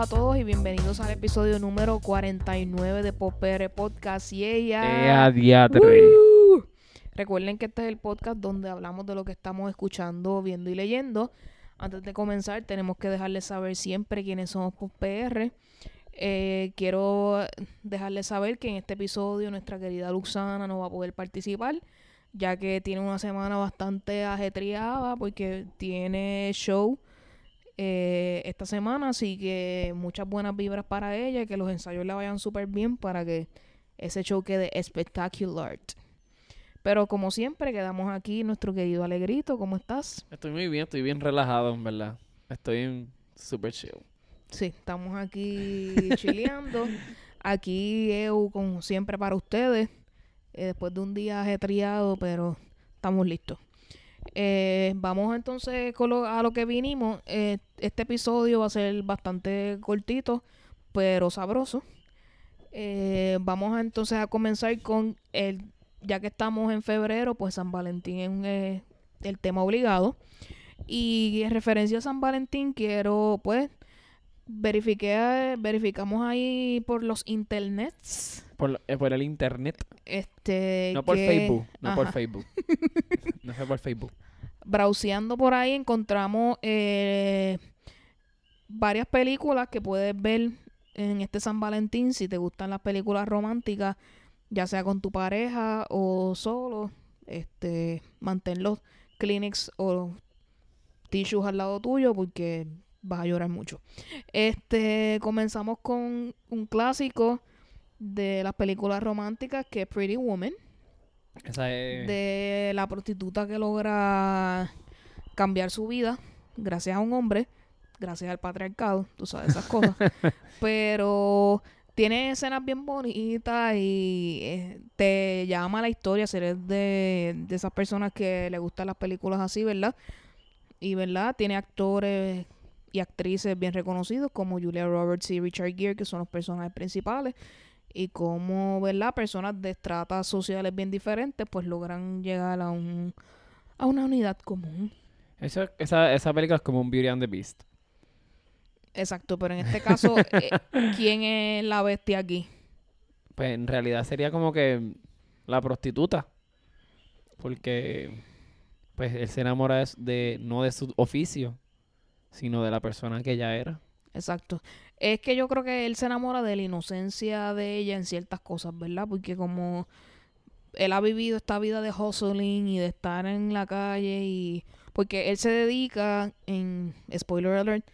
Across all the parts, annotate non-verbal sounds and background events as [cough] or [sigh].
A todos y bienvenidos al episodio número 49 de Popere Podcast y ella. ¡Eh. Recuerden que este es el podcast donde hablamos de lo que estamos escuchando, viendo y leyendo. Antes de comenzar, tenemos que dejarles saber siempre quiénes somos PR. Eh, quiero dejarles saber que en este episodio nuestra querida Luxana no va a poder participar, ya que tiene una semana bastante ajetreada porque tiene show eh, esta semana, así que muchas buenas vibras para ella, y que los ensayos le vayan súper bien para que ese show quede espectacular. Pero como siempre, quedamos aquí nuestro querido Alegrito, ¿cómo estás? Estoy muy bien, estoy bien relajado, en verdad. Estoy súper chill. Sí, estamos aquí [laughs] chileando. Aquí EU, como siempre, para ustedes. eh, después de un día ajetreado, pero estamos listos. Eh, vamos entonces a lo que vinimos. Eh, este episodio va a ser bastante cortito, pero sabroso. Eh, vamos entonces a comenzar con el, ya que estamos en febrero, pues San Valentín es el tema obligado. Y en referencia a San Valentín, quiero pues verifiqué, verificamos ahí por los internets. Por, eh, por el internet, Este, no por que- Facebook. No por. Facebook. [laughs] no fue por Facebook. browseando por ahí encontramos eh, varias películas que puedes ver en este San Valentín si te gustan las películas románticas, ya sea con tu pareja o solo, este, mantén los Kleenex o tissues al lado tuyo porque vas a llorar mucho. Este, comenzamos con un clásico de las películas románticas que es Pretty Woman Esa es... de la prostituta que logra cambiar su vida gracias a un hombre, gracias al patriarcado, tú sabes esas cosas. [laughs] Pero tiene escenas bien bonitas y eh, te llama la historia si eres de, de esas personas que le gustan las películas así, ¿verdad? Y, ¿verdad? Tiene actores y actrices bien reconocidos como Julia Roberts y Richard Gere, que son los personajes principales y cómo, ¿verdad? Personas de estratas sociales bien diferentes pues logran llegar a un a una unidad común. Esa, esa, esa película es como un Beauty and the Beast. Exacto, pero en este caso, [laughs] eh, ¿quién es la bestia aquí? Pues en realidad sería como que la prostituta. Porque pues él se enamora de- no de su oficio, sino de la persona que ella era. Exacto. Es que yo creo que él se enamora de la inocencia de ella en ciertas cosas, ¿verdad? Porque como él ha vivido esta vida de hustling y de estar en la calle y porque él se dedica en spoiler alert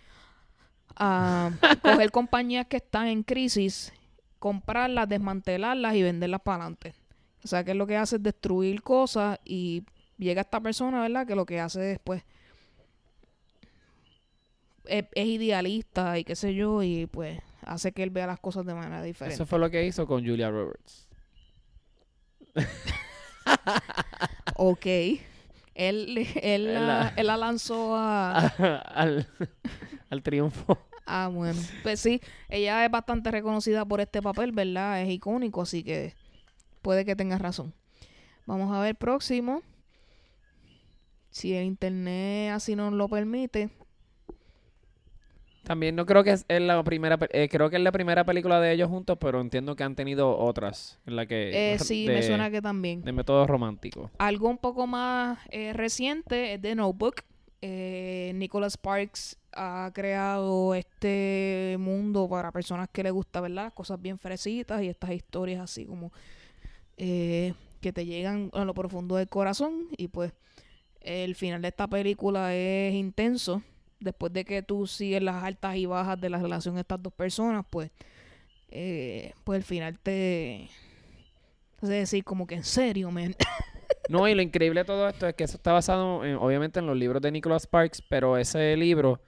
a [laughs] coger compañías que están en crisis, comprarlas, desmantelarlas y venderlas para adelante. O sea, que lo que hace es destruir cosas y llega esta persona, ¿verdad? Que lo que hace después es, es idealista y qué sé yo, y pues hace que él vea las cosas de manera diferente. Eso fue lo que hizo con Julia Roberts. Ok. Él, él, la, La- él la lanzó a... [laughs] al, al triunfo. Ah, bueno. Pues sí, ella es bastante reconocida por este papel, ¿verdad? Es icónico, así que puede que tengas razón. Vamos a ver próximo. Si el internet así nos lo permite. También no creo que es, la primera, eh, creo que es la primera película de ellos juntos, pero entiendo que han tenido otras en la que Eh, sí, de, me suena que también. de método romántico. Algo un poco más eh, reciente es The Notebook. Nicholas Sparks ha creado este mundo para personas que les gusta, ¿verdad? Cosas bien fresitas y estas historias así como que te llegan a lo profundo del corazón. Y pues el final de esta película es intenso. Después de que tú sigues las altas y bajas de la relación de estas dos personas, pues, eh, pues el final te hace decir como que en serio. [laughs] No, y lo increíble de todo esto es que eso está basado, en- obviamente, en los libros de Nicholas Sparks, pero ese libro,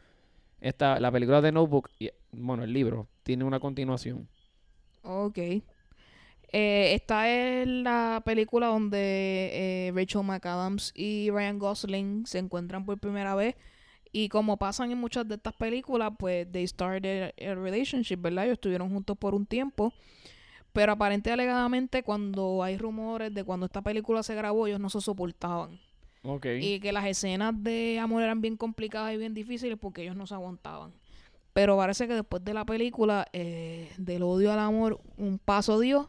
esta, la película de Notebook, y, bueno, el libro, tiene una continuación. Ok. Eh, esta es la película donde eh, Rachel McAdams y Ryan Gosling se encuentran por primera vez. Y como pasan en muchas de estas películas, pues they started a relationship, ¿verdad? Ellos estuvieron juntos por un tiempo. Pero aparente y alegadamente, cuando hay rumores de cuando esta película se grabó, ellos no se soportaban. Ok. Y que las escenas de amor eran bien complicadas y bien difíciles porque ellos no se aguantaban. Pero parece que después de la película, eh, del odio al amor, un paso dio.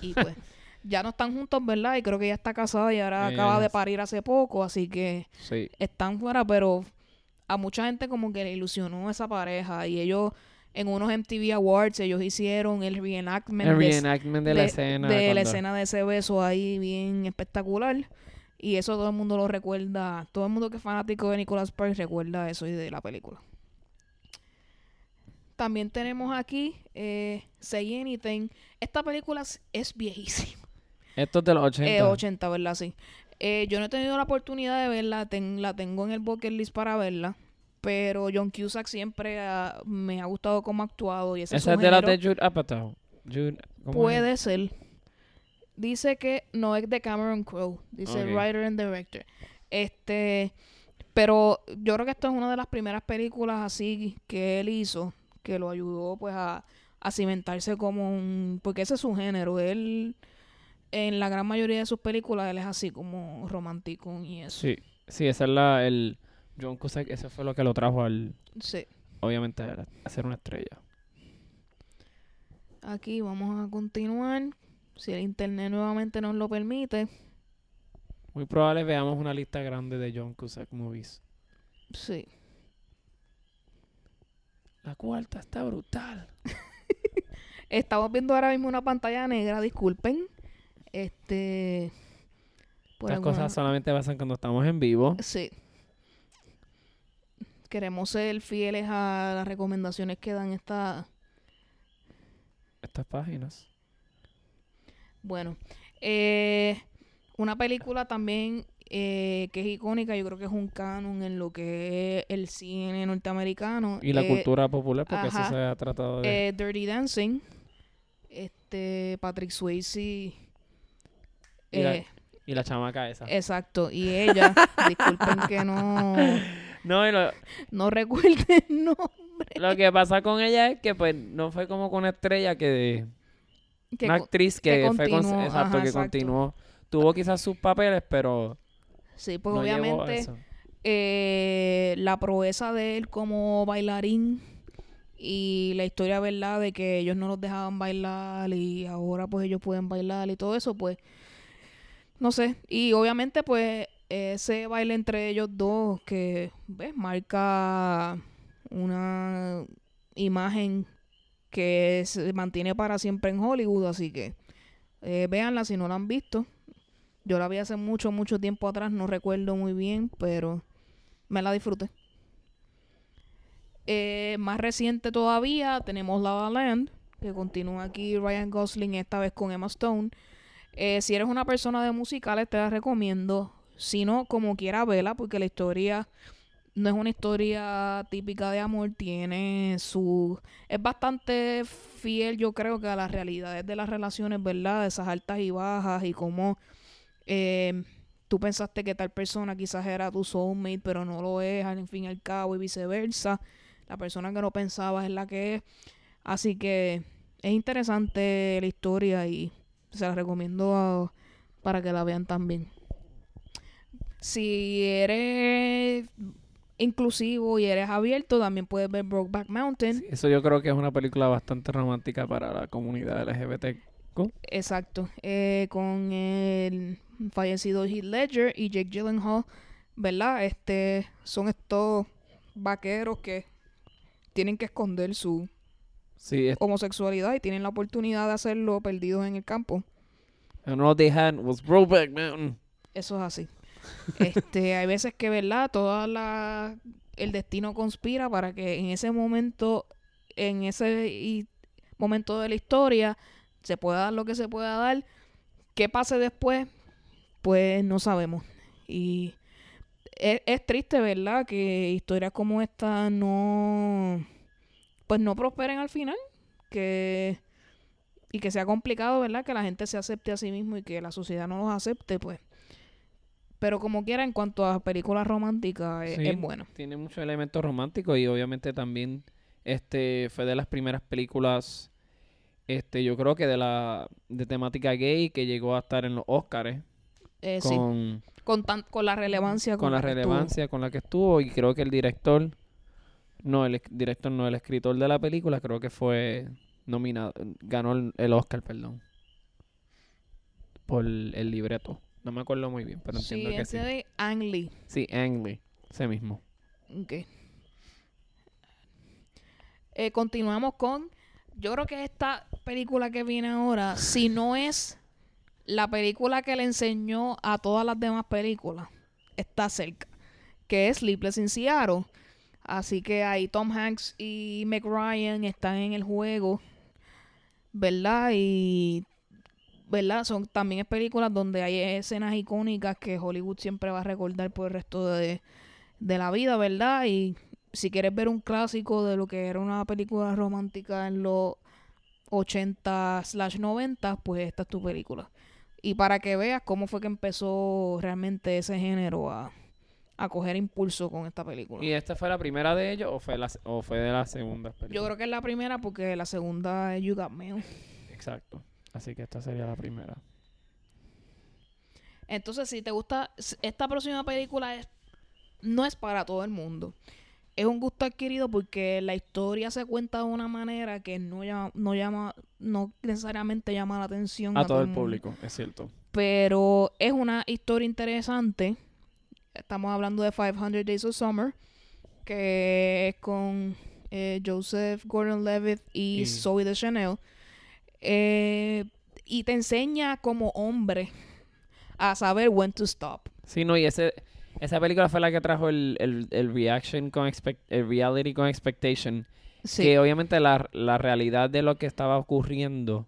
y pues, [laughs] ya no están juntos, ¿verdad? Y creo que ella está casada y ahora Ella acaba de parir hace poco, así que Sí. están fuera, pero a mucha gente como que le ilusionó esa pareja. Y ellos, en unos MTV Awards, ellos hicieron el reenactment, El de- reenactment de, la escena. de la cuando- escena de ese beso ahí bien espectacular. Y eso todo el mundo lo recuerda. Todo el mundo que es fanático de Nicolas Sparks recuerda eso y de la película. También tenemos aquí eh, Say Anything. Esta película es, es viejísima. Esto es de los 80. Eh, 80, ¿verdad? Sí. Eh, yo no he tenido la oportunidad de verla. ten- la tengo en el bucket list para verla. Pero John Cusack siempre ha- me ha gustado cómo ha actuado. Y ese Esa es de la de Jude Apatow. Jude, ¿cómo es? Puede ser. Dice que no es de Cameron Crowe. Dice writer and director. Este, pero yo creo que esto es una de las primeras películas así que él hizo que lo ayudó pues a, a cimentarse como un porque ese es su género. Él en la gran mayoría de sus películas él es así como romántico y eso. Sí, sí, esa es la, el John Cusack, ese fue lo que lo trajo al, Sí. obviamente, a, a ser una estrella. Aquí vamos a continuar. Si el internet nuevamente nos lo permite. Muy probable veamos una lista grande de John Cusack movies. Sí. La cuarta está brutal. [laughs] Estamos viendo ahora mismo una pantalla negra, disculpen. Este. por Estas alguna- cosas solamente pasan cuando estamos en vivo. Sí. Queremos ser fieles a las recomendaciones que dan esta. Estas páginas. Bueno. eh, una película también eh, que es icónica, yo creo que es un canon en lo que es el cine norteamericano. Y la eh, cultura popular, porque ajá. eso se ha tratado de... eh, Dirty Dancing. Este. Patrick Swayze. Y la- eh, y la chamaca esa. Exacto, y ella, [laughs] disculpen que no, No, y lo, no el nombre. lo que pasa con ella es que pues no fue como con una estrella que... Que una actriz que, que fue con- exacto, ajá, que exacto. continuó. Tuvo quizás sus papeles, pero sí, pues no obviamente eh, la proeza de él como bailarín y la historia, ¿verdad? De que ellos no los dejaban bailar y ahora pues ellos pueden bailar y todo eso, pues, no sé. Y obviamente pues ese baile entre ellos dos que, ¿ves? Marca una imagen que se mantiene para siempre en Hollywood, así que eh, véanla si no la han visto. Yo la vi hace mucho, mucho tiempo atrás, no recuerdo muy bien, pero me la disfruté. Eh, más reciente todavía tenemos La La Land, que continúa aquí Ryan Gosling, esta vez con Emma Stone. Eh, si eres una persona de musicales, te la recomiendo. Si no, como quiera verla, porque la historia no es una historia típica de amor, tiene su... Es bastante fiel, yo creo, que a las realidades de las relaciones, ¿verdad? Esas altas y bajas y cómo eh, tú pensaste que tal persona quizás era tu soulmate, pero no lo es, al fin y al cabo, y viceversa. La persona que no pensabas es la que es. Así que es interesante la historia y se la recomiendo a- para que la vean también. Si eres inclusivo y eres abierto, también puedes ver Brokeback Mountain. Sí, eso yo creo que es una película bastante romántica para la comunidad LGBT. Exacto. Eh, con el fallecido Heath Ledger y Jake Gyllenhaal, ¿verdad? Este, son estos vaqueros que tienen que esconder su Sí, es- homosexualidad y tienen la oportunidad de hacerlo perdidos en el campo. and all they had was Brokeback Mountain. Eso es así. Este, [laughs] hay veces que, ¿verdad? Toda la el destino conspira para que en ese momento, en ese y- momento de la historia, se pueda dar lo que se pueda dar. ¿Qué pase después? Pues no sabemos. Y es, es triste, ¿verdad? Que historias como esta no, pues no prosperen al final. Que y que sea complicado, ¿verdad? Que la gente se acepte a sí mismo y que la sociedad no los acepte, pues. Pero como quiera, en cuanto a películas románticas, es, Sí. es bueno. Tiene muchos elementos románticos y obviamente también este fue de las primeras películas este yo creo que de la de temática gay que llegó a estar en los Oscars Eh, sí, con, con, tan- con la relevancia con la estuvo. relevancia con la que estuvo y creo que el director No, el director no, el escritor de la película creo que fue nominado, ganó el, el Oscar, perdón. Por el libreto. No me acuerdo muy bien, pero Sí, entiendo que ese sí. de Ang Lee. Sí, Ang Lee, ese mismo. Ok. Eh, continuamos con. Yo creo que esta película que viene ahora, si no es la película que le enseñó a todas las demás películas, está cerca. Que es Sleepless in Seattle. Así que ahí Tom Hanks y Meg Ryan están en el juego. ¿Verdad? Y. ¿Verdad? Son también películas donde hay escenas icónicas que Hollywood siempre va a recordar por el resto de, de la vida, ¿verdad? Y si quieres ver un clásico de lo que era una película romántica en los 80 slash 90, pues esta es tu película. Y para que veas cómo fue que empezó realmente ese género a, a coger impulso con esta película. ¿Y esta fue la primera de ellos o fue, la, o fue de las segundas Yo películas? creo que es la primera porque la segunda es You Got Mail. Exacto. Así que esta sería la primera. Entonces, si te gusta, esta próxima película es, no es para todo el mundo. Es un gusto adquirido porque la historia se cuenta de una manera que no llama, no llama, no necesariamente llama la atención A todo el mundo. público, es cierto. Pero es una historia interesante. Estamos hablando de 500 Days of Summer, que es con eh, Joseph Gordon-Levitt y, Y- Zoe de Chanel. Eh, y te enseña como hombre a saber when to stop. Sí, no, y ese, esa película fue la que trajo el, el, el reaction con expect- el reality con expectation. Sí, Que obviamente la, la realidad de lo que estaba ocurriendo,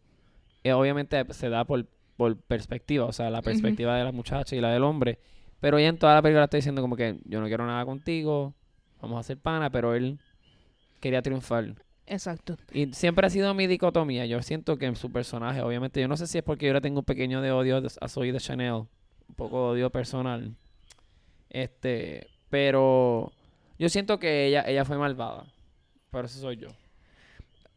eh, obviamente se da por, por perspectiva, o sea, la perspectiva de la muchacha y la del hombre. Pero ella en toda la película está diciendo como que yo no quiero nada contigo, vamos a hacer pana, pero él quería triunfar. exacto. Y siempre ha sido mi dicotomía. Yo siento que en su personaje, obviamente, yo no sé si es porque yo le tengo un pequeño de odio a Zoe de Chanel, un poco de odio personal. Este, pero yo siento que ella, ella fue malvada. Pero eso soy yo.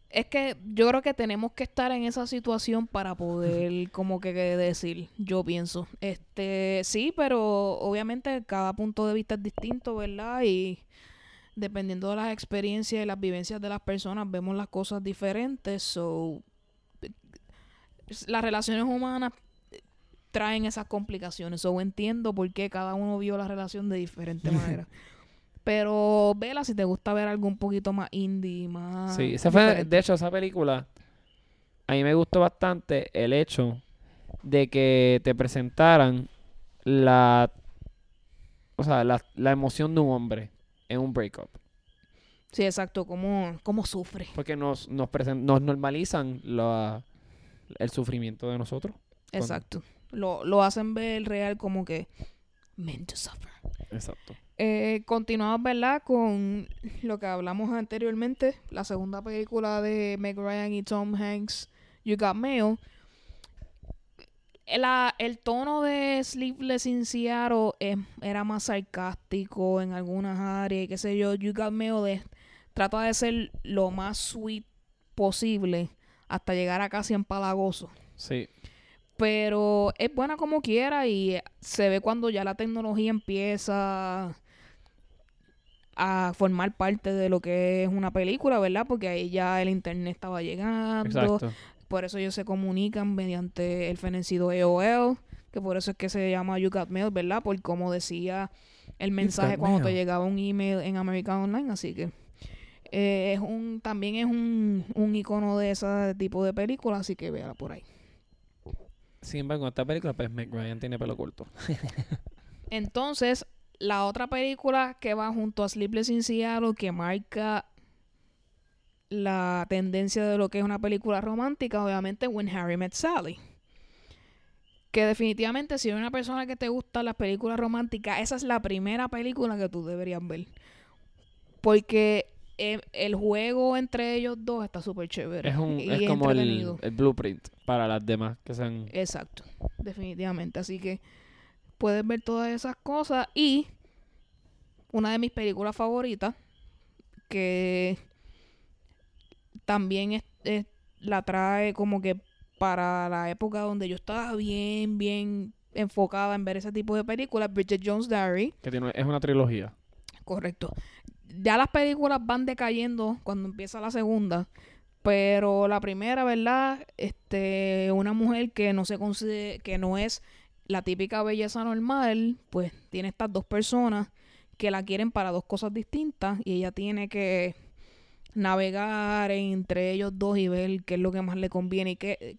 Es que yo creo que tenemos que estar en esa situación para poder como que que decir, yo pienso. Este, sí, pero obviamente cada punto de vista es distinto, ¿verdad? Y dependiendo de las experiencias y las vivencias de las personas, vemos las cosas diferentes. So, las relaciones humanas traen esas complicaciones. So, entiendo por qué cada uno vio la relación de diferente [laughs] manera. Pero vela si te gusta ver algo un poquito más indie, más. Sí, esa fue, de hecho, esa película, a mí me gustó bastante el hecho de que te presentaran la, o sea, la, la emoción de un hombre en un breakup. Sí, exacto, cómo, cómo sufre. Porque nos, nos, presen- nos normalizan la- el sufrimiento de nosotros. Exacto. Lo, lo hacen ver real como que meant to suffer. Exacto. Eh, continuamos, ¿verdad? Con lo que hablamos anteriormente, la segunda película de Meg Ryan y Tom Hanks, You Got Mail. La- el tono de Sleepless in Seattle eh, era más sarcástico en algunas áreas, y qué sé yo. You Got Mail es- trata de ser lo más sweet posible hasta llegar a casi empalagoso. Sí. Pero es buena como quiera y se ve cuando ya la tecnología empieza a formar parte de lo que es una película, ¿verdad? Porque ahí ya el internet estaba llegando. Exacto. Por eso ellos se comunican mediante el fenecido AOL, que por eso es que se llama You Got Mail, ¿verdad? Por como decía el mensaje cuando te llegaba un email en American Online, así que eh, es un también es un, un icono de ese tipo de película, así que véala por ahí. Sin embargo, en esta película, pues Meg Ryan tiene pelo corto. [laughs] Entonces, la otra película que va junto a Sleepless in Seattle, que marca la tendencia de lo que es una película romántica, obviamente, When Harry Met Sally. Que definitivamente, si eres una persona que te gustan las películas románticas, esa es la primera película que tú deberías ver. Porque eh, el juego entre ellos dos está súper chévere. Es, un, y es como el, blueprint para las demás que sean... Exacto, definitivamente. Así que puedes ver todas esas cosas. Y una de mis películas favoritas, que también es- es- la trae como que para la época donde yo estaba bien, bien enfocada en ver ese tipo de películas, Bridget Jones' Diary. Que tiene, es una trilogía. Correcto. Ya las películas van decayendo cuando empieza la segunda. Pero la primera, ¿verdad? Este, una mujer que no se considera, que no es la típica belleza normal, pues tiene estas dos personas que la quieren para dos cosas distintas y ella tiene que navegar entre ellos dos y ver qué es lo que más le conviene y qué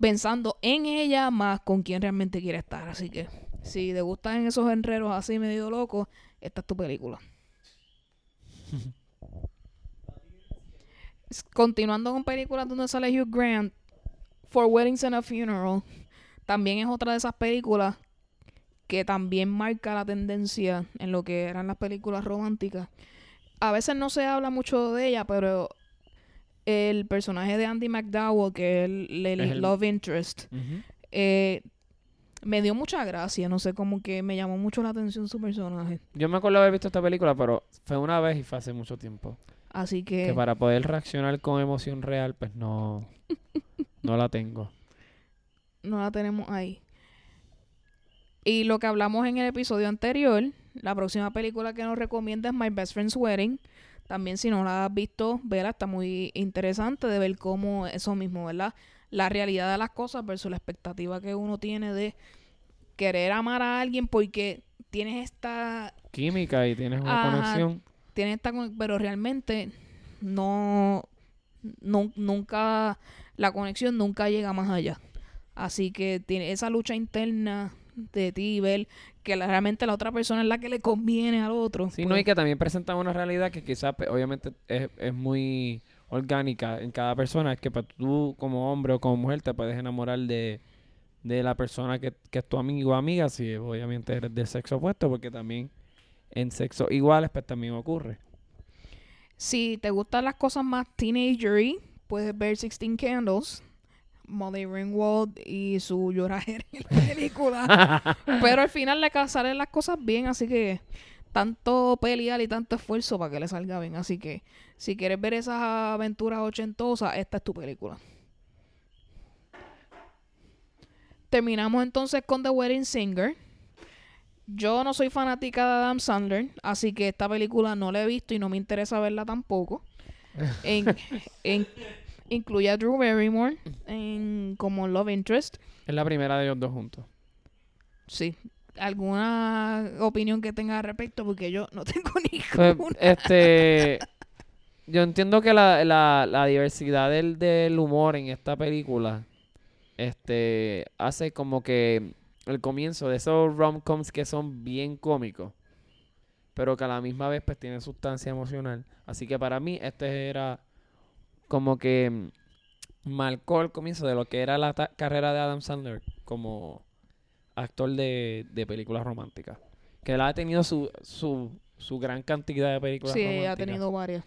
pensando en ella más con quién realmente quiere estar. Así que si te gustan esos enredos así medio locos, esta es tu película. [laughs] Continuando con películas donde sale Hugh Grant, For Weddings and a Funeral, también es otra de esas películas que también marca la tendencia en lo que eran las películas románticas. A veces no se habla mucho de ella, pero el personaje de Andy McDowell, que es el, Love Interest, eh, me dio mucha gracia, no sé, como que me llamó mucho la atención su personaje. Yo me acuerdo haber visto esta película, pero fue una vez y fue hace mucho tiempo. Así que... Que para poder reaccionar con emoción real, pues no, [laughs] no la tengo. No la tenemos ahí. Y lo que hablamos en el episodio anterior, la próxima película que nos recomienda es My Best Friend's Wedding. También si no la has visto, verla, está muy interesante de ver cómo eso mismo, ¿verdad? La realidad de las cosas versus la expectativa que uno tiene de querer amar a alguien porque tienes esta... Química y tienes una conexión. Tienes esta... Pero realmente no, no... Nunca... La conexión nunca llega más allá. Así que tiene esa lucha interna de ti ver que realmente la otra persona es la que le conviene al otro. Sí, no, y pues. que también presentan una realidad que quizás pues, obviamente es, es, muy orgánica en cada persona. Es que para tú como hombre o como mujer te puedes enamorar de, de la persona que, que, es tu amigo o amiga, si obviamente eres del sexo opuesto, porque también en sexo iguales pues también ocurre. Si te gustan las cosas más teenagery, puedes ver Sixteen Candles Molly Ringwald y su lloradera en la [laughs] película. Pero al final le salen las cosas bien, así que tanto pelear y tanto esfuerzo para que le salga bien. Así que si quieres ver esas aventuras ochentosas, esta es tu película. Terminamos entonces con The Wedding Singer. Yo no soy fanática de Adam Sandler, así que esta película no la he visto y no me interesa verla tampoco. [laughs] en, en, incluye a Drew Barrymore en, como Love Interest. Es la primera de ellos dos juntos. Sí. ¿Alguna opinión que tenga al respecto? Porque yo no [laughs] tengo ni pues, este... Yo entiendo que la, la, la diversidad del, del humor en esta película este hace como que el comienzo de esos rom-coms que son bien cómicos, pero que a la misma vez pues tienen sustancia emocional. Así que para mí este era como que marcó el comienzo de lo que era la carrera de Adam Sandler como actor de, películas románticas. Que él ha tenido su, su, su gran cantidad de películas románticas. Sí, ha tenido varias.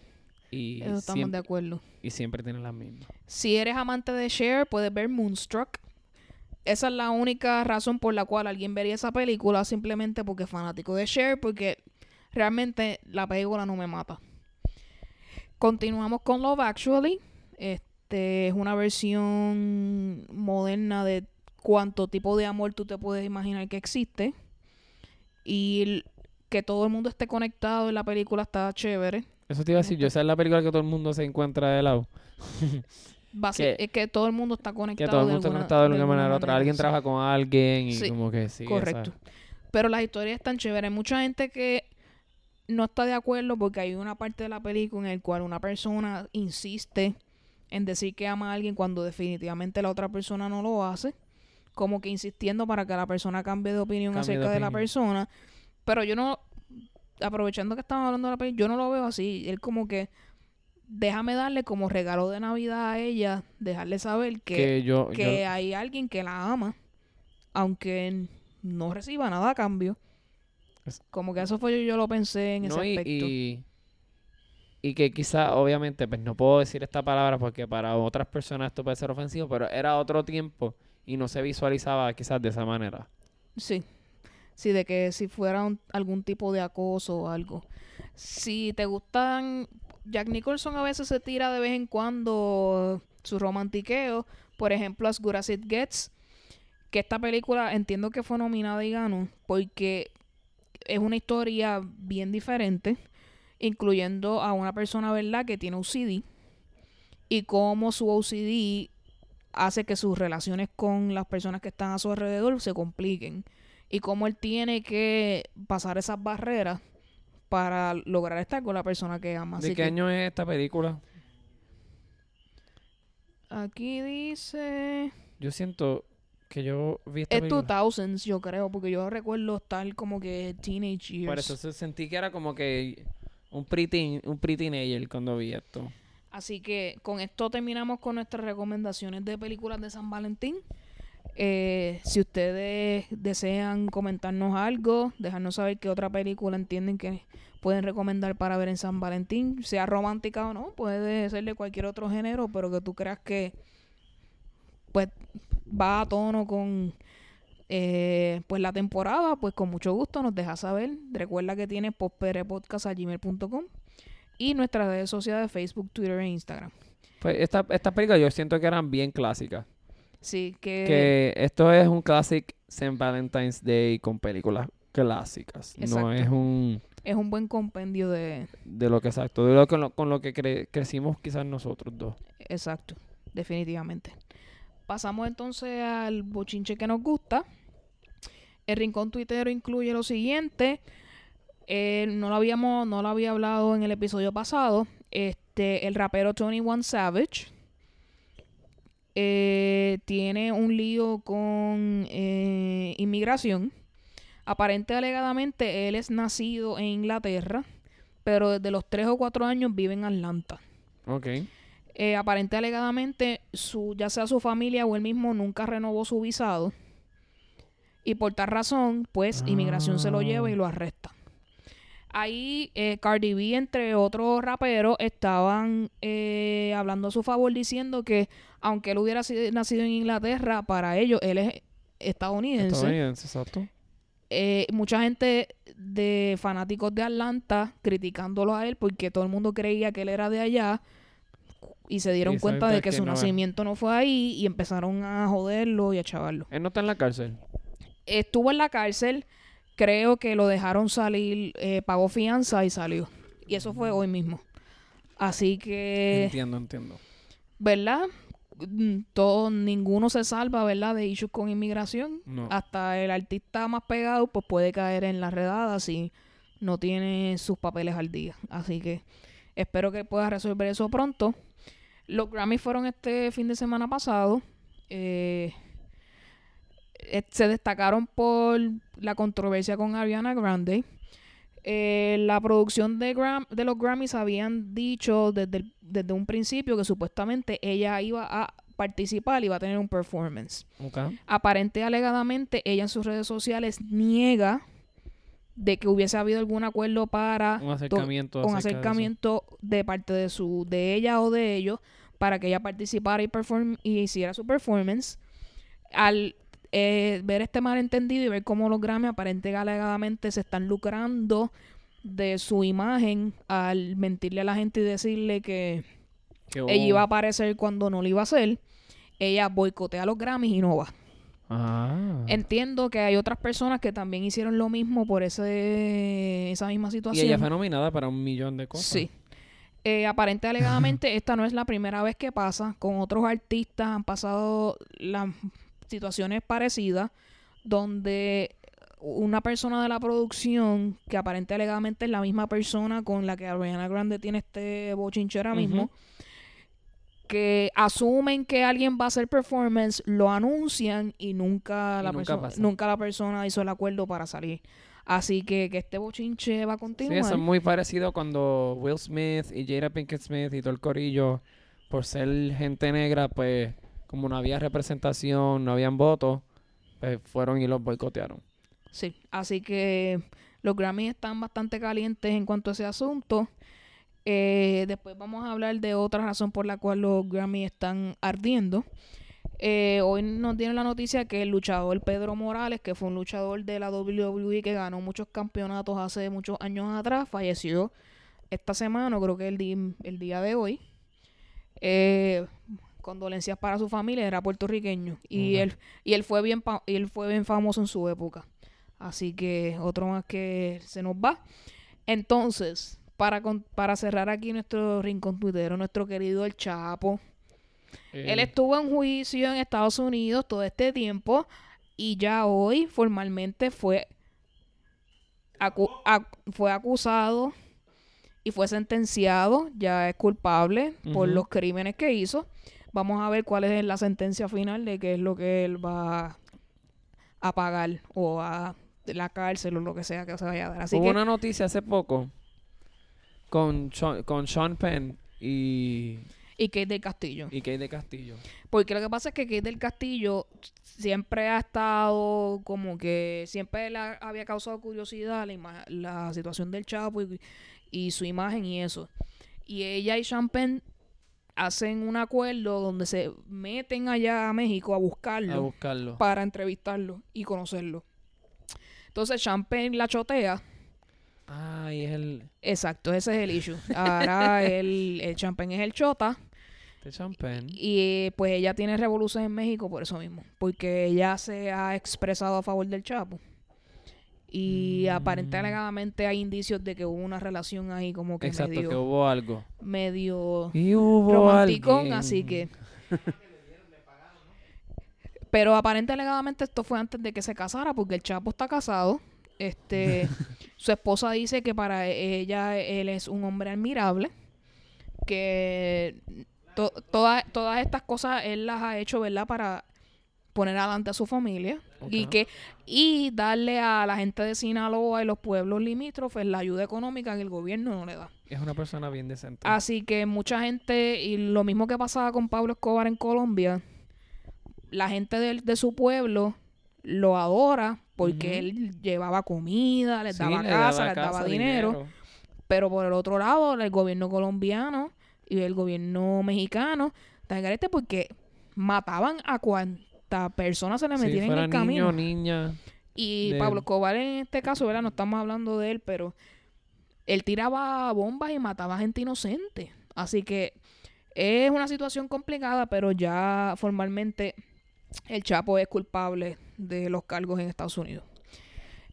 Y estamos de acuerdo. Y siempre tiene las mismas. Si eres amante de Cher, puedes ver Moonstruck. Esa es la única razón por la cual alguien vería esa película, simplemente porque es fanático de Cher, porque realmente la película no me mata. Continuamos con Love Actually. Este es una versión moderna de cuánto tipo de amor tú te puedes imaginar que existe. Y que todo el mundo esté conectado en la película está chévere. Eso te iba a decir, yo esa es la película que todo el mundo se encuentra de lado. [laughs] es que todo el mundo está conectado. Que todo el mundo está conectado de alguna manera u otra. Alguien trabaja con alguien y como que sí. Correcto. Pero las historias están chéveres. Hay mucha gente que no está de acuerdo porque hay una parte de la película en la cual una persona insiste en decir que ama a alguien cuando definitivamente la otra persona no lo hace, como que insistiendo para que la persona cambie de opinión acerca de, la persona, pero yo no, aprovechando que estamos hablando de la película, yo no lo veo así, él como que déjame darle como regalo de Navidad a ella, dejarle saber que, que hay alguien que la ama, aunque no reciba nada a cambio. Como que eso fue yo, yo lo pensé en ese aspecto. Y, y, que quizá, obviamente, pues no puedo decir esta palabra porque para otras personas esto puede ser ofensivo, pero era otro tiempo y no se visualizaba quizás de esa manera. Sí. Sí, de que si fuera algún tipo de acoso o algo. Si te gustan, Jack Nicholson a veces se tira de vez en cuando su romantiqueo. Por ejemplo, As Good As It Gets. Que esta película entiendo que fue nominada y ganó. Porque es una historia bien diferente, incluyendo a una persona, ¿verdad?, que tiene OCD y cómo su OCD hace que sus relaciones con las personas que están a su alrededor se compliquen y cómo él tiene que pasar esas barreras para lograr estar con la persona que ama. ¿De Así qué que año es esta película? aquí dice... Yo siento que yo vi esta Es película. 2000s, yo creo, porque yo recuerdo estar como que teenage years. Por eso se- sentí que era como que un pre un pre-teenager cuando vi esto. Así que con esto terminamos con nuestras recomendaciones de películas de San Valentín. Eh, si ustedes desean comentarnos algo, dejarnos saber qué otra película entienden que pueden recomendar para ver en San Valentín, sea romántica o no, puede ser de cualquier otro género, pero que tú creas que pues va a tono con eh, pues la temporada, pues con mucho gusto nos deja saber. Recuerda que tiene postperepodcast.gmail.com y nuestras redes sociales de Facebook, Twitter e Instagram. Pues esta, esta película yo siento que eran bien clásicas. Sí, que, que esto es un classic St. Valentine's Day con películas clásicas. Exacto. No es un es un buen compendio de... de lo que exacto, de lo lo, con lo que cre- crecimos quizás nosotros dos. Exacto, definitivamente. Pasamos entonces al bochinche que nos gusta. El rincón tuitero incluye lo siguiente. Eh, no lo habíamos, no lo había hablado en el episodio pasado. Este, el rapero Tony One Savage eh, tiene un lío con eh, inmigración. Aparente alegadamente él es nacido en Inglaterra, pero desde los 3 o 4 años vive en Atlanta. Ok. Eh, aparente alegadamente, su, ya sea su familia o él mismo nunca renovó su visado. Y por tal razón, pues inmigración se lo lleva y lo arresta. Ahí eh, Cardi B, entre otros raperos, estaban eh, hablando a su favor diciendo que aunque él hubiera sido, nacido en Inglaterra, para ellos él es estadounidense. Estadounidense, exacto. Eh, mucha gente de fanáticos de Atlanta criticándolo a él porque todo el mundo creía que él era de allá y se dieron Y cuenta de que, que su no nacimiento no fue ahí y empezaron a joderlo y a chavarlo. Él no está en la cárcel. Estuvo en la cárcel, creo que lo dejaron salir, eh, pagó fianza y salió. Y eso fue hoy mismo. Así que, entiendo, entiendo. ¿verdad? Mm, Todo, ninguno se salva, ¿verdad? De issues con inmigración. No. hasta el artista más pegado pues puede caer en la redada si no tiene sus papeles al día. Así que espero que pueda resolver eso pronto. Los Grammys fueron este fin de semana pasado. Eh, se destacaron por la controversia con Ariana Grande. Eh, la producción de, Gram- de los Grammys habían dicho desde, el- desde un principio que supuestamente ella iba a participar y iba a tener un performance Ok. aparente y alegadamente ella en sus redes sociales niega de que hubiese habido algún acuerdo para Un acercamiento. un de de, parte de su de ella o de ellos para que ella participara y, perform y hiciera su performance al eh, ver este malentendido y ver cómo los Grammy aparente y alegadamente se están lucrando de su imagen al mentirle a la gente y decirle que ella iba a aparecer cuando no lo iba a hacer ella boicotea los Grammys y no va Ah. Entiendo que hay otras personas que también hicieron lo mismo por ese, esa misma y situación. ella fue nominada para un millón de cosas. Sí. Eh, aparente alegadamente esta no es la primera vez que pasa. Con otros artistas han pasado las situaciones parecidas donde una persona de la producción, que aparente alegadamente es la misma persona con la que Ariana Grande tiene este bochinche ahora mismo, Ujú. que asumen que alguien va a hacer performance, lo anuncian y nunca, Y la, nunca perso- pasa. nunca la persona hizo el acuerdo para salir. Así que que este bochinche va a Sí, continuar. eso es muy parecido cuando Will Smith y Jada Pinkett Smith y todo el corillo, por ser gente negra, pues como no había representación, no habían votos, pues fueron y los boicotearon. Sí, así que los Grammys están bastante calientes en cuanto a ese asunto. Eh, después vamos a hablar de otra razón por la cual los Grammys están ardiendo. Eh, hoy nos dieron la noticia que el luchador Pedro Morales, que fue un luchador de la WWE que ganó muchos campeonatos hace muchos años atrás, falleció esta semana, creo que el, di- el día de hoy. Eh, condolencias para su familia, era puertorriqueño y él y él fue bien y él fue bien famoso en su época. Así que otro más que se nos va. Entonces, para, con- para cerrar aquí nuestro rincón tuitero, nuestro querido El Chapo. Él Eh, estuvo en juicio en Estados Unidos todo este tiempo y ya hoy formalmente fue, acu- ac- fue acusado y fue sentenciado, ya es culpable por los crímenes que hizo. Vamos a ver cuál es la sentencia final de qué es lo que él va a pagar o a la cárcel o lo que sea que se vaya a dar. Así Hubo que una noticia hace poco con Sean, con Sean Penn y, y Kate del Castillo. y Kate de Castillo. Porque lo que pasa es que Kate del Castillo siempre ha estado como que siempre le ha- había causado curiosidad la, la situación del Chapo y, y su imagen y eso. Y ella y Champagne hacen un acuerdo donde se meten allá a México a buscarlo A buscarlo. para entrevistarlo y conocerlo. Entonces Champagne la chotea. Ay, es el Exacto, ese es el issue. Ahora [laughs] el, el Champagne es el chota. de Penn. Y pues ella tiene revolución en México por eso mismo. Porque ella se ha expresado a favor del Chapo. Y Mm. aparentemente hay indicios de que hubo una relación ahí como que Exacto, medio, que hubo algo. medio Y hubo alguien. así que... [laughs] Pero aparentemente alegadamente esto fue antes de que se casara, porque el Chapo está casado. Este, [laughs] su esposa dice que para ella él es un hombre admirable, que to- todas todas estas cosas él las ha hecho, ¿verdad? Para poner adelante a su familia y que y darle a la gente de Sinaloa y los pueblos limítrofes la ayuda económica que el gobierno no le da. Es una persona bien decente. Así que mucha gente, y lo mismo que pasaba con Pablo Escobar en Colombia, la gente de, su pueblo lo adora porque él llevaba comida, les Sí, daba le casa, les daba dinero. Pero por el otro lado, el gobierno colombiano y el gobierno mexicano, porque mataban a cuanta persona se le Si metiera en el niño, camino. niña. Y Pablo Escobar en este caso, ¿verdad? No estamos hablando de él, pero él tiraba bombas y mataba gente inocente. Así que es una situación complicada, pero ya formalmente el Chapo es culpable de los cargos en Estados Unidos.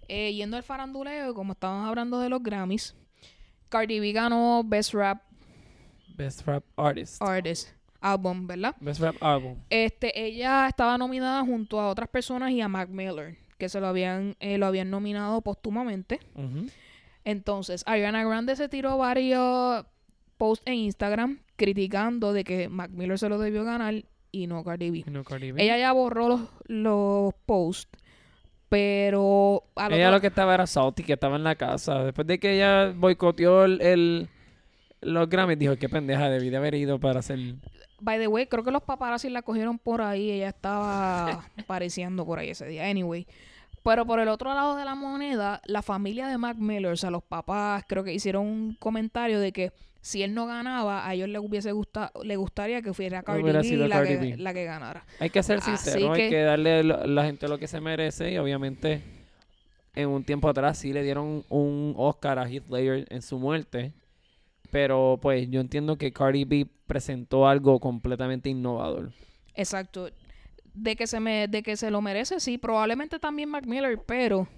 Eh, yendo al faranduleo, como estábamos hablando de los Grammys, Cardi B ganó Best Rap Best Rap Artist. Artist Album, ¿verdad? Best Rap Album. Este, ella estaba nominada junto a otras personas y a Mac Miller, que se lo habían, eh, lo habían nominado póstumamente. Entonces, Ariana Grande se tiró varios posts en Instagram criticando de que Mac Miller se lo debió ganar y no Cardi B. No Cardi B. Ella ya borró los, los posts, pero Ella otro- lo que estaba era salty, que estaba en la casa. Después de que ella boicoteó el, el- los Grammys, dijo, qué pendeja, debí de haber ido para hacer... by the way, creo que los paparazzi la cogieron por ahí, ella estaba apareciendo por ahí ese día. Anyway, pero por el otro lado de la moneda, la familia de Mac Miller, o sea, los papás, creo que hicieron un comentario de que si él no ganaba, a ellos les hubiese gustado, le gustaría que fuera Cardi B la, Cardi que, B. la que ganara. Hay que ser sincero, hay que- que darle a la gente lo que se merece y obviamente en un tiempo atrás sí le dieron un Oscar a Heath Ledger en su muerte, pero pues yo entiendo que Cardi B presentó algo completamente innovador. Exacto. De que se me, de que se lo merece, sí, probablemente también Mac Miller, pero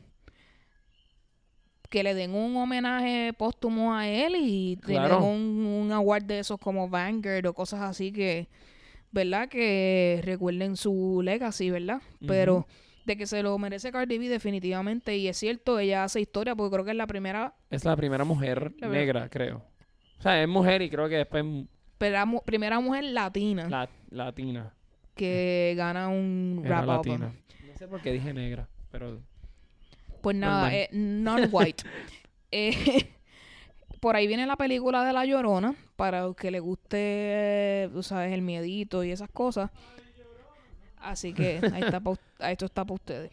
que le den un homenaje póstumo a él y Claro. un, un award de esos como Vanguard o cosas así que, ¿verdad? Que recuerden su legacy, ¿verdad? Pero de que se lo merece Cardi B definitivamente y es cierto, ella hace historia porque creo que es la primera, Es la primera mujer La negra, creo. O sea, es mujer y creo que después primera, mu- primera mujer latina la, latina. que [laughs] gana un Era rap latina. No sé por qué dije negra, pero Pues nada, eh, non-white. [laughs] Eh, [laughs] por ahí viene la película de La Llorona, para los que le guste, tú sabes, el miedito y esas cosas. Así que ahí está pa esto está para ustedes.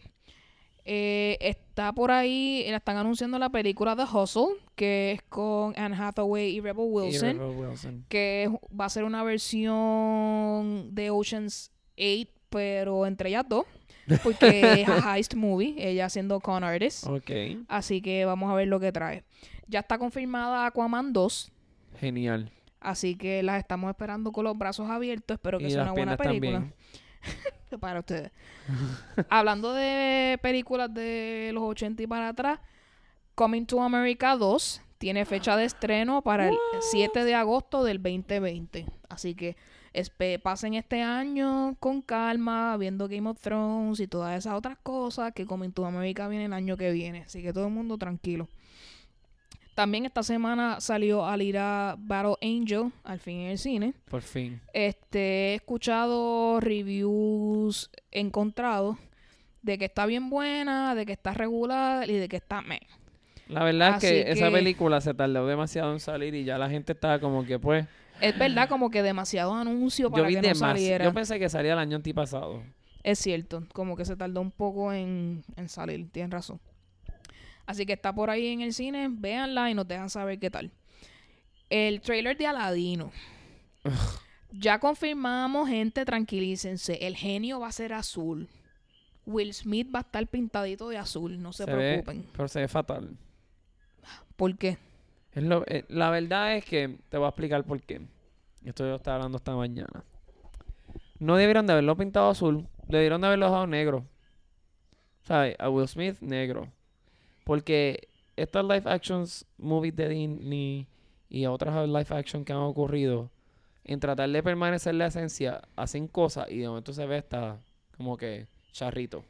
Eh, está por ahí, eh, están anunciando la película The Hustle, que es con Anne Hathaway y Rebel y Wilson, Rebel Wilson. que va a ser una versión de Ocean's 8, pero entre ellas dos, porque [laughs] es a heist movie, ella siendo con artist. Así que vamos a ver lo que trae. Ya está confirmada Aquaman 2. genial. Así que las estamos esperando con los brazos abiertos. Espero que y sea una buena película. también. [laughs] para ustedes. Hablando de películas de los 80 y para atrás, Coming to America 2 tiene fecha de estreno para el 7 de agosto del 2020. Así que espe- pasen este año con calma, viendo Game of Thrones y todas esas otras cosas, que Coming to America viene el año que viene. Así que todo el mundo tranquilo. También esta semana salió Alira Battle Angel, al fin en el cine. Por fin. Este, he escuchado reviews encontrados de que está bien buena, de que está regular y de que está meh. La verdad es que, esa película se tardó demasiado en salir y ya la gente estaba como que pues... Es verdad como que demasiado anuncio para Yo vi que no saliera. Yo pensé que salía el año antipasado. Es cierto, como que se tardó un poco en, en salir, tienes razón. Así que está por ahí en el cine, véanla y nos dejan saber qué tal. El trailer de Aladino. ya confirmamos, gente, tranquilícense. El genio va a ser azul. Will Smith va a estar pintadito de azul, no se, ve, preocupen. pero se ve fatal. ¿Por qué? Es lo- eh, la verdad es que te voy a explicar por qué. Esto yo estaba hablando esta mañana. No debieron de haberlo pintado azul. Debieron de haberlo dejado negro. ¿Sabes? A Will Smith, negro. Porque estas live actions movies de Disney y otras live action que han ocurrido, en tratar de permanecer la esencia, hacen cosas y de momento se ve esta como que charrito.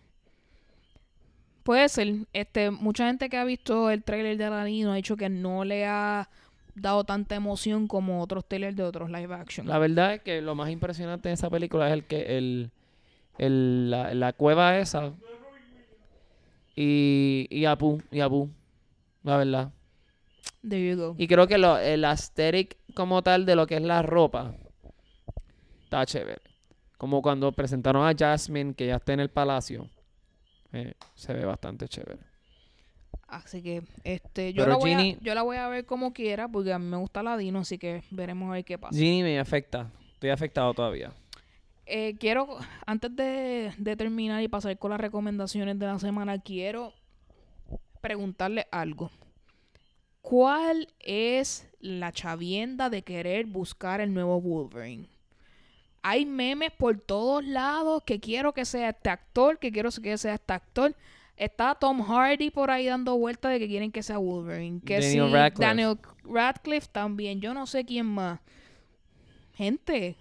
Puede ser. Este, mucha gente que ha visto el trailer de Aladino ha dicho que no le ha dado tanta emoción como otros trailers de otros live action. La verdad es que lo más impresionante de esa película es el que el, el- la, la cueva esa y, y Apu, y Apu, la verdad. There you go. Y creo que lo, el aesthetic como tal de lo que es la ropa está chévere. Como cuando presentaron a Jasmine, que ya está en el palacio. Eh, se ve bastante chévere. Así que este, yo, Pero la voy Ginny- a, yo la voy a ver como quiera porque a mí me gusta Ladino, así que veremos a ver qué pasa. Ginny me afecta. Estoy afectado todavía. Eh, quiero, antes de, de terminar y pasar con las recomendaciones de la semana, quiero preguntarle algo. ¿Cuál es la chavienda de querer buscar el nuevo Wolverine? Hay memes por todos lados que quiero que sea este actor, que quiero que sea este actor. Está Tom Hardy por ahí dando vueltas de que quieren que sea Wolverine. Que Daniel sí, Radcliffe. Daniel Radcliffe también. Yo no sé quién más. Gente,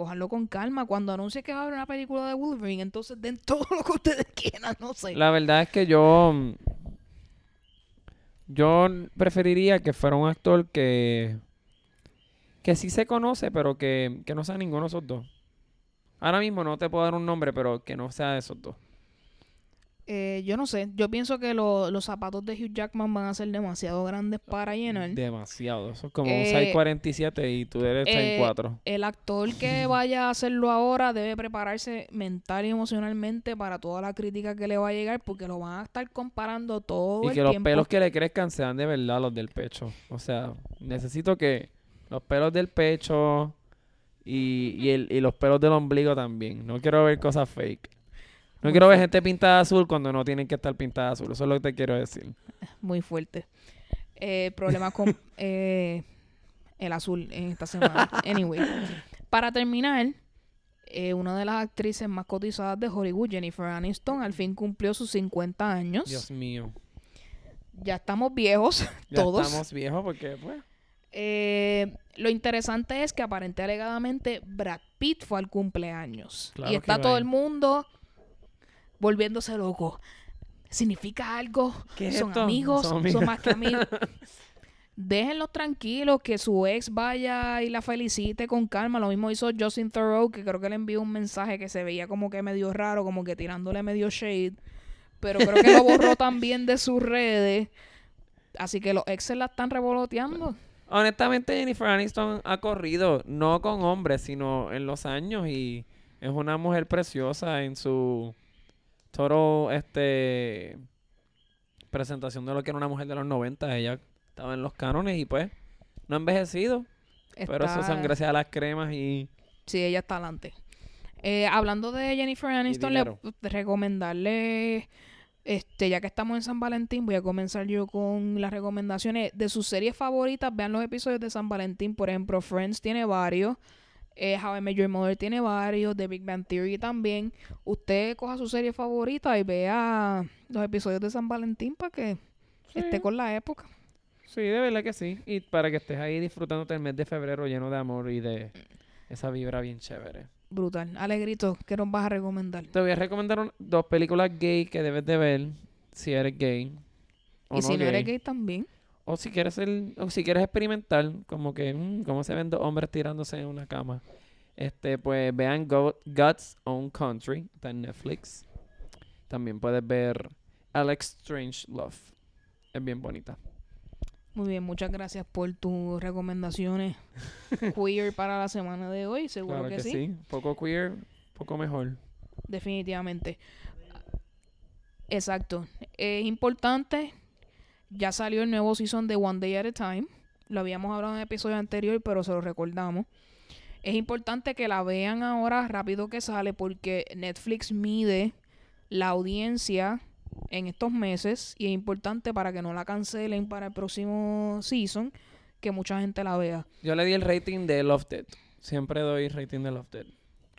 cójanlo con calma. Cuando anuncie que va a haber una película de Wolverine, entonces den [laughs] todo lo que ustedes quieran, no sé. La verdad es que yo. Yo preferiría que fuera un actor que. Que sí se conoce, pero que, que no sea ninguno de esos dos. Ahora mismo no te puedo dar un nombre, pero que no sea de esos dos. Eh, yo no sé. Yo pienso que lo- los zapatos de Hugh Jackman van a ser demasiado grandes para llenar. Demasiado. Eso es como un Eh, 647 y tú eres eh, 64. El actor que [laughs] vaya a hacerlo ahora debe prepararse mental y emocionalmente para toda la crítica que le va a llegar porque lo van a estar comparando todo Y el que los tiempo. pelos que le crezcan sean de verdad los del pecho. O sea, necesito que los pelos del pecho y, y, el, y los pelos del ombligo también. No quiero ver cosas fake. No Muy quiero ver gente pintada azul cuando no tienen que estar pintada azul. Eso es lo que te quiero decir. Muy fuerte. Eh, problemas con [laughs] eh, el azul en esta semana. Anyway. Para terminar, eh, una de las actrices más cotizadas de Hollywood, Jennifer Aniston, al fin cumplió sus 50 años. Dios mío. Ya estamos viejos, Ya [laughs] todos. estamos viejos porque, pues... Eh, lo interesante es que aparente alegadamente Brad Pitt fue al cumpleaños. Claro y está todo el mundo volviéndose loco. ¿Significa algo? ¿Qué es ¿Son esto? amigos? Son ¿Son, amigos. más que amigos? [laughs] Déjenlos tranquilos, que su ex vaya y la felicite con calma. Lo mismo hizo Justin Thoreau, que creo que le envió un mensaje que se veía como que medio raro, como que tirándole medio shade. Pero creo que lo borró [laughs] también de sus redes. Así que los exes la están revoloteando. Honestamente, Jennifer Aniston ha corrido, no con hombres, sino en los años y es una mujer preciosa en su todo este presentación de lo que era una mujer de los 90. Ella estaba en los cánones y pues no ha envejecido, pero eso son gracias a las cremas y Sí, ella está adelante. Eh, hablando de Jennifer Aniston, le recomendarle, este, ya que estamos en San Valentín, voy a comenzar yo con las recomendaciones de sus series favoritas. Vean los episodios de San Valentín, por ejemplo, Friends tiene varios. Eh, How I Met Your Mother tiene varios, The Big Bang Theory también. Usted coja su serie favorita y vea los episodios de San Valentín para que esté con la época. Sí, de verdad que sí. Y para que estés ahí disfrutándote el mes de febrero lleno de amor y de esa vibra bien chévere. Brutal. Alegrito, ¿qué nos vas a recomendar? Te voy a recomendar un- dos películas gay que debes de ver si eres gay. o y si no eres gay también. O si quieres ser, o si quieres experimentar, como que mm, cómo se ven dos hombres tirándose en una cama. Este, pues vean Go- God's Own Country, está en Netflix. También puedes ver Alex Strange Love. Es bien bonita. Muy bien, muchas gracias por tus recomendaciones [laughs] queer para la semana de hoy. Seguro Claro que, que, sí. sí. Poco queer, poco mejor. Definitivamente. Exacto. Es importante. Ya salió el nuevo season de One Day at a Time. Lo habíamos hablado en el episodio anterior, pero se lo recordamos. Es importante que la vean ahora rápido que sale porque Netflix mide la audiencia en estos meses y es importante para que no la cancelen para el próximo season que mucha gente la vea. Yo le di el rating de Love Dead. Siempre doy rating de Love Dead.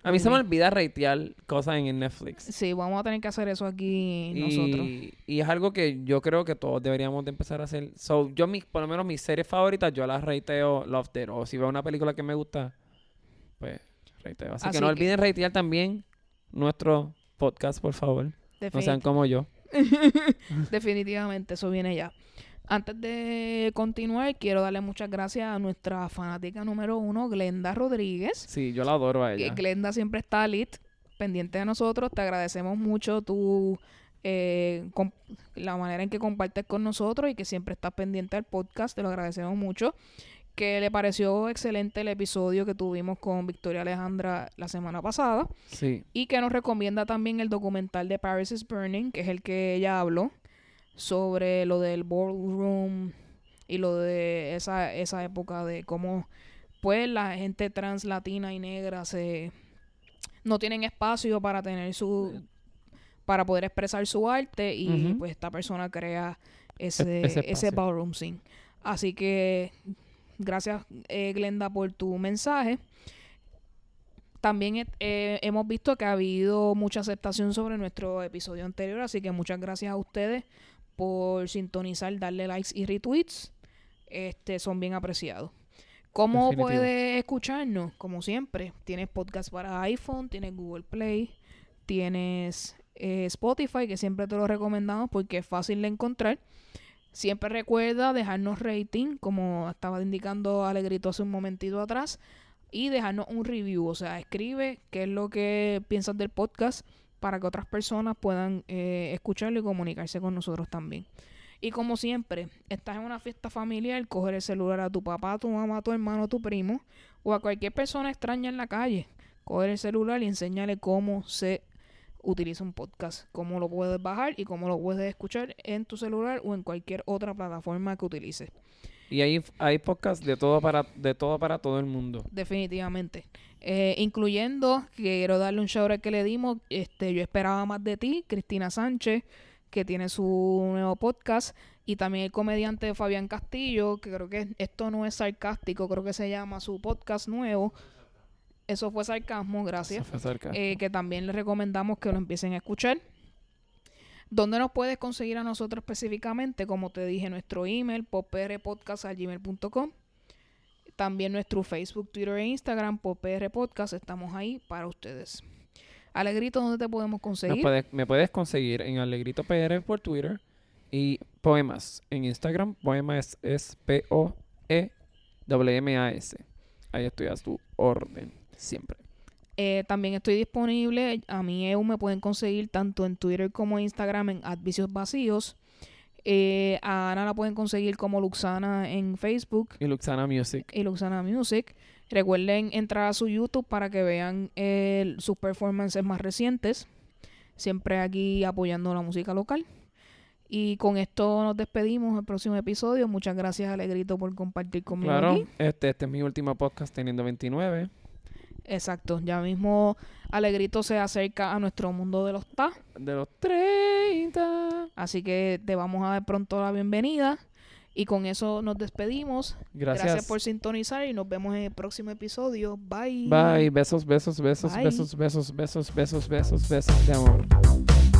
A mí se me olvida ratear cosas en el Netflix. Sí, vamos a tener que hacer eso aquí nosotros. Y, es algo que yo creo que todos deberíamos de empezar a hacer. So, yo, mis, por lo menos mis series favoritas, yo las rateo Love Dead. O si veo una película que me gusta, pues rateo. Así, Así que no que- olviden ratear también nuestro podcast, por favor. No sean como yo. [laughs] Definitivamente, eso viene ya. Antes de continuar, quiero darle muchas gracias a nuestra fanática número uno, Glenda Rodríguez. Sí, yo la adoro a Que ella. Glenda siempre está lit, pendiente de nosotros. Te agradecemos mucho tu eh, la manera en que compartes con nosotros y que siempre estás pendiente al podcast. Te lo agradecemos mucho. Que le pareció excelente el episodio que tuvimos con Victoria Alejandra la semana pasada. Sí. Y que nos recomienda también el documental de Paris is Burning, que es el que ella habló sobre lo del ballroom y lo de esa, esa época de cómo pues la gente trans latina y negra se no tienen espacio para tener su para poder expresar su arte y pues esta persona crea ese, ese ese, espacio. ballroom scene. Así que gracias eh, Glenda por tu mensaje. También eh, hemos visto que ha habido mucha aceptación sobre nuestro episodio anterior, así que muchas gracias a ustedes por sintonizar, darle likes y retweets. Este, son bien apreciados. ¿Cómo Definitivo. puedes escucharnos? Como siempre, tienes podcast para iPhone, tienes Google Play, tienes eh, Spotify, que siempre te lo recomendamos porque es fácil de encontrar. Siempre recuerda dejarnos rating, como estaba indicando Alegrito hace un momentito atrás, y dejarnos un review. O sea, escribe qué es lo que piensas del podcast para que otras personas puedan eh, escucharlo y comunicarse con nosotros también. Y como siempre, estás en una fiesta familiar, coger el celular a tu papá, tu mamá, tu hermano, tu primo o a cualquier persona extraña en la calle. Coger el celular y enseñarle cómo se utiliza un podcast, cómo lo puedes bajar y cómo lo puedes escuchar en tu celular o en cualquier otra plataforma que utilices. Y hay, hay podcasts de todo para, de todo para todo el mundo. Definitivamente. Eh, incluyendo, quiero darle un shout out que le dimos, este, yo esperaba más de ti, Cristina Sánchez, que tiene su nuevo podcast, y también el comediante Fabián Castillo, que creo que esto no es sarcástico, creo que se llama su podcast nuevo. Eso fue sarcasmo, gracias. Eso fue sarcasmo. Eh, que también les recomendamos que lo empiecen a escuchar. ¿Dónde nos puedes conseguir a nosotros específicamente? Como te dije, nuestro email, poprpodcast.gmail.com. También nuestro Facebook, Twitter e Instagram, poprpodcast. Estamos ahí para ustedes. Alegrito, ¿dónde te podemos conseguir? puedes- me puedes conseguir en Alegrito PR por Twitter y Poemas en Instagram. Poemas es P-O-E-M-A-S. Ahí estoy a tu orden, siempre. Eh, también estoy disponible. A mi EU me pueden conseguir tanto en Twitter como en Instagram en Advicios Vacíos. Eh, a Ana la pueden conseguir como Luxana en Facebook. Y Luxana Music. y Luxana Music. Recuerden entrar a su YouTube para que vean eh, sus performances más recientes. Siempre aquí apoyando la música local. Y con esto nos despedimos el próximo episodio. Muchas gracias, Alegrito, por compartir conmigo Claro, aquí. este, este es mi último podcast teniendo 29. Exacto. Ya mismo Alegrito se acerca a nuestro mundo de los TA. De los 30. Así que te vamos a dar pronto la bienvenida. Y con eso nos despedimos. Gracias. Gracias por sintonizar y nos vemos en el próximo episodio. Bye. Bye. Besos, besos, besos, Bye. besos, besos, besos, besos, besos, besos de amor.